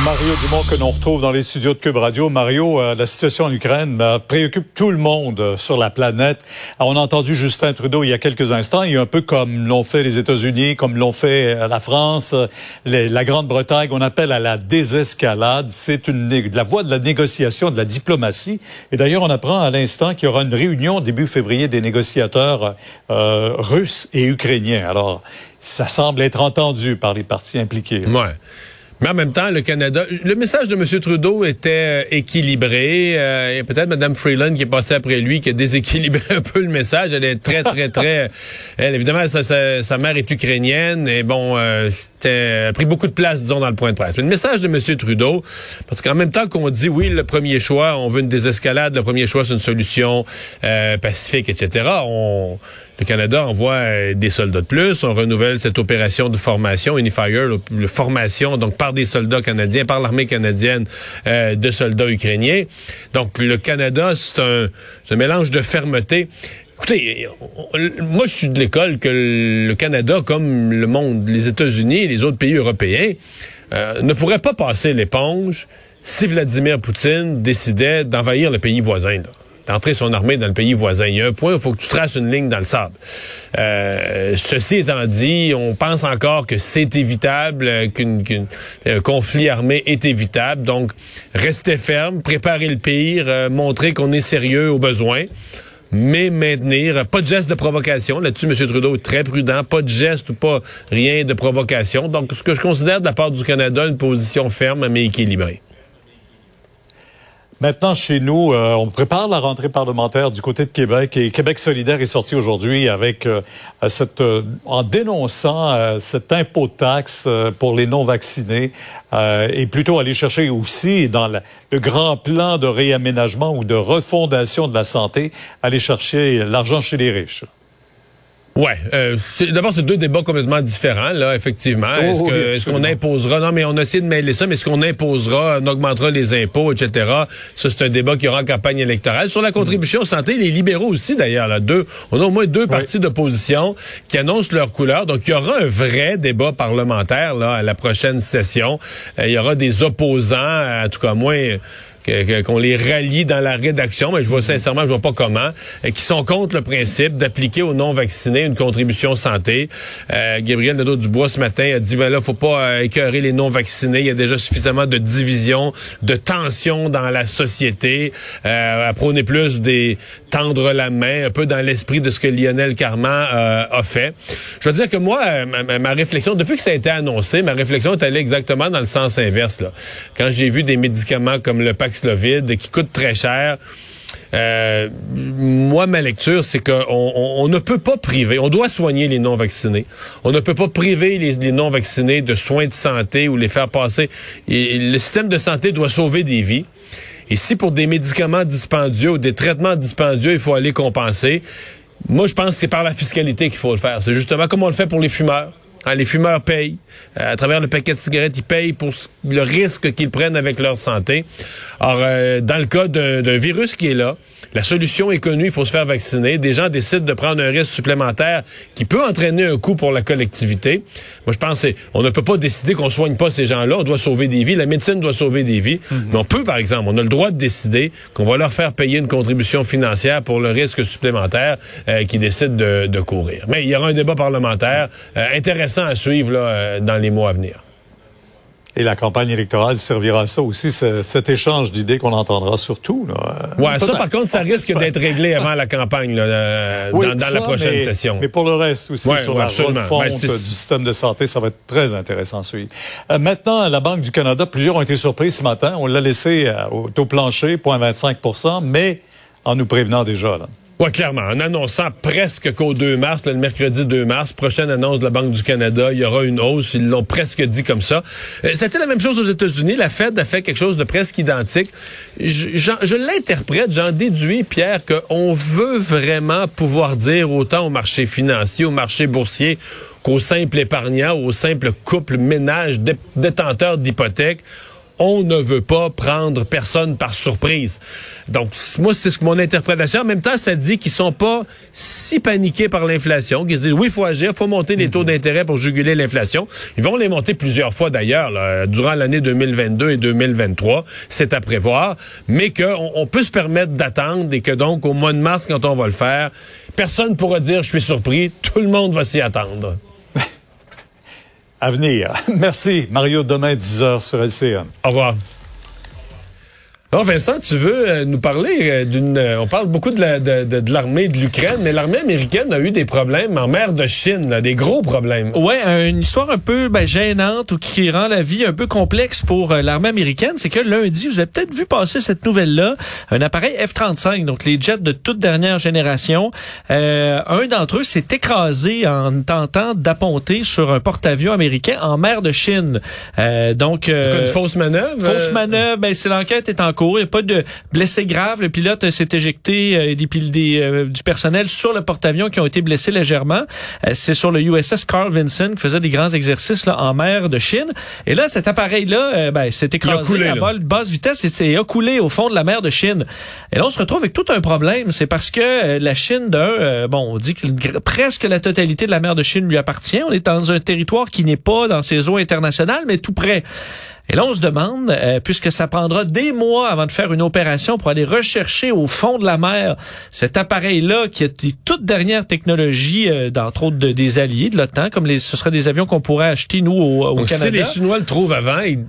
Mario Dumont que l'on retrouve dans les studios de Cube Radio. Mario, euh, la situation en Ukraine euh, préoccupe tout le monde euh, sur la planète. on a entendu Justin Trudeau il y a quelques instants, et un peu comme l'ont fait les États-Unis, comme l'ont fait la France, la Grande-Bretagne, on appelle à la désescalade. C'est la voie de la négociation, de la diplomatie. Et d'ailleurs, on apprend à l'instant qu'il y aura une réunion début février des négociateurs russes et ukrainiens. Alors, ça semble être entendu par les parties impliquées. Ouais. Mais en même temps, le Canada, le message de M. Trudeau était euh, équilibré. Euh, et peut-être Mme Freeland qui est passée après lui qui a déséquilibré un peu le message. Elle est très, très, très... Elle, évidemment, sa, mère est ukrainienne et bon, euh, a pris beaucoup de place, disons, dans le point de presse. Mais le message de M. Trudeau, parce qu'en même temps qu'on dit, oui, le premier choix, on veut une désescalade, le premier choix, c'est une solution pacifique, etc., on le Canada envoie euh, des soldats de plus. On renouvelle cette opération de formation, Unifier, le, formation donc par des soldats canadiens, par l'armée canadienne euh, de soldats ukrainiens. Donc le Canada, c'est un, mélange de fermeté. Écoutez, moi je suis de l'école que le Canada, comme le monde, les États-Unis et les autres pays européens, euh, ne pourraient pas passer l'éponge si Vladimir Poutine décidait d'envahir le pays voisin. D'entrer son armée dans le pays voisin. Il y a un point où il faut que tu traces une ligne dans le sable. Euh, ceci étant dit, on pense encore que c'est évitable, euh, qu'un conflit armé est évitable. Donc, restez ferme, préparez le pire, euh, montrez qu'on est sérieux au besoin mais maintenir, pas de geste de provocation. Là-dessus, M. Trudeau est très prudent, pas de geste ou pas rien de provocation. Donc, ce que je considère de la part du Canada, une position ferme mais équilibrée. Maintenant, chez nous, euh, on prépare la rentrée parlementaire du côté de Québec et Québec solidaire est sorti aujourd'hui avec euh, cette, euh, en dénonçant cet impôt de taxe pour les non-vaccinés et plutôt aller chercher aussi dans le grand plan de réaménagement ou de refondation de la santé, aller chercher l'argent chez les riches. Ouais, euh, d'abord c'est deux débats complètement différents là, effectivement. Oh, est-ce que est-ce qu'on imposera Non, mais on a essayé de mêler ça, mais est-ce qu'on imposera, on augmentera les impôts, etc. Ça c'est un débat qui aura en campagne électorale sur la contribution santé. Les libéraux aussi d'ailleurs là, deux, on a au moins deux partis d'opposition qui annoncent leur couleur. Donc il y aura un vrai débat parlementaire là à la prochaine session. Euh, il y aura des opposants, en tout cas moins qu'on les rallie dans la rédaction, mais je vois sincèrement, je vois pas comment, euh, qui sont contre le principe d'appliquer aux non-vaccinés une contribution santé. Euh, Gabriel Nadeau-Dubois, ce matin, a dit, ben là, faut pas euh, écœurer les non-vaccinés. Il y a déjà suffisamment de division, de tension dans la société. Euh, à prôner plus des tendre la main, un peu dans l'esprit de ce que Lionel Carman euh, a fait. Je veux dire que moi, ma, ma, réflexion, depuis que ça a été annoncé, ma réflexion est allée exactement dans le sens inverse. Là. Quand j'ai vu des médicaments comme le Qui coûtent très cher, euh, moi, ma lecture, c'est qu'on on, ne peut pas priver, on doit soigner les non-vaccinés. On ne peut pas priver les, non-vaccinés de soins de santé ou les faire passer. Le système de santé doit sauver des vies. Et si pour des médicaments dispendieux ou des traitements dispendieux, il faut aller compenser, moi, je pense que c'est par la fiscalité qu'il faut le faire. C'est justement comme on le fait pour les fumeurs. Hein, les fumeurs payent. Euh, à travers le paquet de cigarettes, ils payent pour le risque qu'ils prennent avec leur santé. Alors, euh, dans le cas d'un virus qui est là, la solution est connue, il faut se faire vacciner. Des gens décident de prendre un risque supplémentaire qui peut entraîner un coût pour la collectivité. Moi, je pense on ne peut pas décider qu'on soigne pas ces gens-là. On doit sauver des vies. La médecine doit sauver des vies. Mhm. Mais on peut, par exemple, on a le droit de décider qu'on va leur faire payer une contribution financière pour le risque supplémentaire euh, qu'ils décident de, courir. Mais il y aura un débat parlementaire intéressant à suivre là, dans les mois à venir. Et la campagne électorale servira à ça aussi, cet échange d'idées qu'on entendra surtout. Là. Ouais, ça par contre, ça risque d'être réglé avant la campagne, là, euh, dans, la prochaine session. Mais pour le reste aussi, sur la refonte ben, du système de santé, ça va être très intéressant à suivre. Euh, maintenant, la Banque du Canada, plusieurs ont été surpris ce matin. On l'a laissé euh, au taux plancher, 0,25% mais en nous prévenant déjà. Là. Oui, clairement. En annonçant presque qu'au 2 mars, le mercredi 2 mars, prochaine annonce de la Banque du Canada, il y aura une hausse. Ils l'ont presque dit comme ça. Euh, c'était la même chose aux États-Unis. La Fed a fait quelque chose de presque identique. Je, l'interprète, j'en déduis, Pierre, qu'on veut vraiment pouvoir dire autant au marché financier, au marché boursier, qu'au simple épargnant, au simple couple ménage détenteur d'hypothèques on ne veut pas prendre personne par surprise. Donc, moi, c'est ce mon interprétation. En même temps, ça dit qu'ils sont pas si paniqués par l'inflation, qu'ils se disent, oui, il faut agir, il faut monter les taux d'intérêt pour juguler l'inflation. Ils vont les monter plusieurs fois d'ailleurs, durant l'année 2022 et 2023. C'est à prévoir. Mais qu'on on peut se permettre d'attendre et que donc, au mois de mars, quand on va le faire, personne ne pourra dire, je suis surpris. Tout le monde va s'y attendre à venir. Merci. Mario, demain, 10h sur LCN. Au revoir. Alors Vincent, tu veux euh, nous parler euh, d'une... Euh, on parle beaucoup de, l'armée de, l'Ukraine, mais l'armée américaine a eu des problèmes en mer de Chine, des gros problèmes. Ouais, une histoire un peu ben, gênante ou qui rend la vie un peu complexe pour l'armée américaine, c'est que lundi, vous avez peut-être vu passer cette nouvelle-là, un appareil F-35, donc les jets de toute dernière génération. un d'entre eux s'est écrasé en tentant d'apponter sur un porte-avions américain en mer de Chine. donc... une fausse manœuvre? Fausse manœuvre, ben, c'est l'enquête est en cours il n'y a pas de blessés graves. Le pilote s'est éjecté euh, des, des, euh, du personnel sur le porte-avions qui ont été blessés légèrement. Euh, c'est sur le USS Carl Vinson qui faisait des grands exercices là, en mer de Chine. Et là, cet appareil-là ben, s'est écrasé à basse vitesse et s'est coulé au fond de la mer de Chine. Et là, on se retrouve avec tout un problème. C'est parce que la Chine, d'un, bon, on dit que presque la totalité de la mer de Chine lui appartient. On est dans un territoire qui n'est pas dans ses eaux internationales, mais tout près. Et là, on se demande, euh, puisque ça prendra des mois avant de faire une opération pour aller rechercher au fond de la mer cet appareil-là qui est une toute dernière technologie, euh, d'entre autres des alliés de l'OTAN, comme les, ce serait des avions qu'on pourrait acheter, nous, au, au Canada. Si les Chinois le trouvent avant, ils,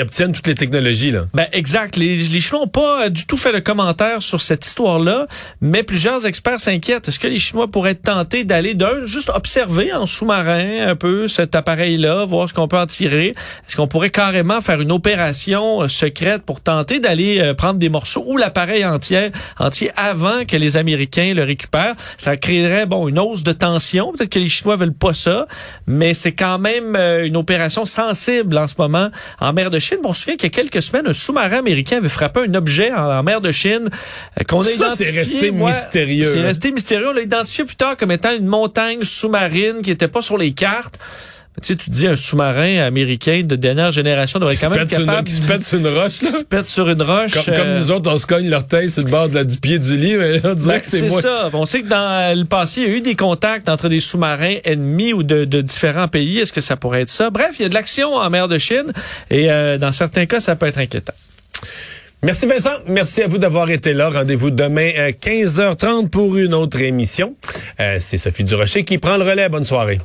obtiennent toutes les technologies. là. Ben, exact. Les, Chinois n'ont pas du tout fait de commentaire sur cette histoire-là, mais plusieurs experts s'inquiètent. Est-ce que les Chinois pourraient tentés d'aller d'un, juste observer en sous-marin un peu cet appareil-là, voir ce qu'on peut en tirer? Est-ce qu'on pourrait carrément faire une opération euh, secrète pour tenter d'aller euh, prendre des morceaux ou l'appareil entier, entier avant que les Américains le récupèrent? Ça créerait bon une hausse de tension. Peut-être que les Chinois veulent pas ça, mais c'est quand même euh, une opération sensible en ce moment en mer de Chine. Bon, on se souvient qu'il y a quelques semaines, un sous-marin américain avait frappé un objet en, mer de Chine qu'on a ça, c'est resté mystérieux. C'est resté mystérieux. On l'a identifié plus tard comme étant une montagne sous-marine qui était pas sur les cartes. Tu sais, tu dis un sous-marin américain de dernière génération devrait quand même être capable... Qui se pète sur une roche, là. Qui se pète sur une roche. Comme, euh, nous autres, on se cogne l'orteil sur le bord de la, du pied du lit, mais on dirait ben, que c'est moi. C'est ça. On sait que dans le passé, il y a eu des contacts entre des sous-marins ennemis ou de, de différents pays. Est-ce que ça pourrait être ça? Bref, il y a de l'action en mer de Chine et euh, dans certains cas, ça peut être inquiétant. Merci Vincent. Merci à vous d'avoir été là. Rendez-vous demain à 15h30 pour une autre émission. Euh, c'est Sophie Durocher qui prend le relais. Bonne soirée.